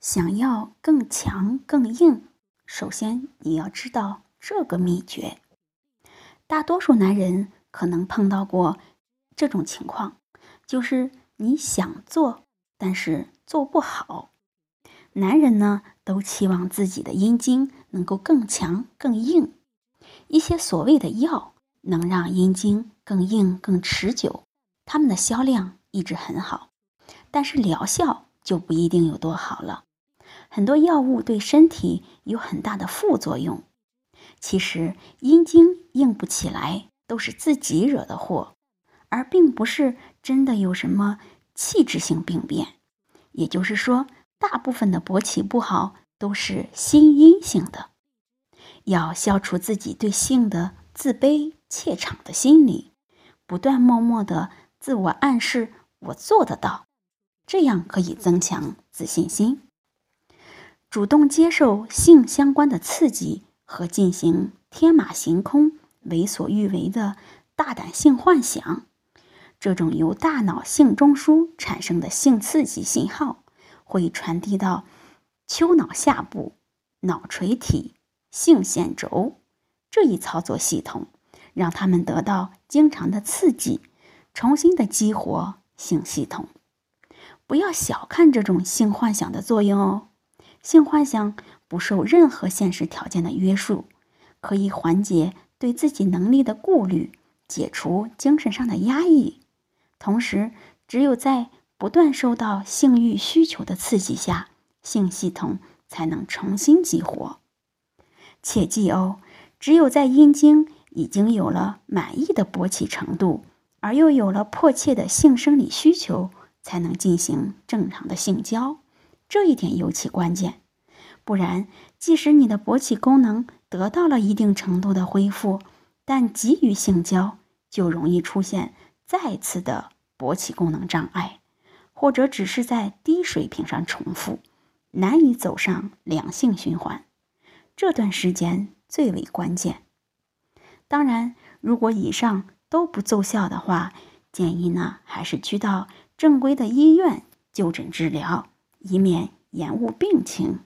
想要更强更硬，首先你要知道这个秘诀。大多数男人可能碰到过这种情况，就是你想做，但是做不好。男人呢，都期望自己的阴茎能够更强更硬。一些所谓的药能让阴茎更硬更持久，它们的销量一直很好，但是疗效就不一定有多好了。很多药物对身体有很大的副作用。其实阴茎硬不起来都是自己惹的祸，而并不是真的有什么器质性病变。也就是说，大部分的勃起不好都是心因性的。要消除自己对性的自卑怯场的心理，不断默默的自我暗示“我做得到”，这样可以增强自信心。主动接受性相关的刺激和进行天马行空、为所欲为的大胆性幻想，这种由大脑性中枢产生的性刺激信号会传递到丘脑下部、脑垂体、性腺轴这一操作系统，让他们得到经常的刺激，重新的激活性系统。不要小看这种性幻想的作用哦。性幻想不受任何现实条件的约束，可以缓解对自己能力的顾虑，解除精神上的压抑。同时，只有在不断受到性欲需求的刺激下，性系统才能重新激活。切记哦，只有在阴茎已经有了满意的勃起程度，而又有了迫切的性生理需求，才能进行正常的性交。这一点尤其关键，不然，即使你的勃起功能得到了一定程度的恢复，但急于性交，就容易出现再次的勃起功能障碍，或者只是在低水平上重复，难以走上良性循环。这段时间最为关键。当然，如果以上都不奏效的话，建议呢还是去到正规的医院就诊治疗。以免延误病情。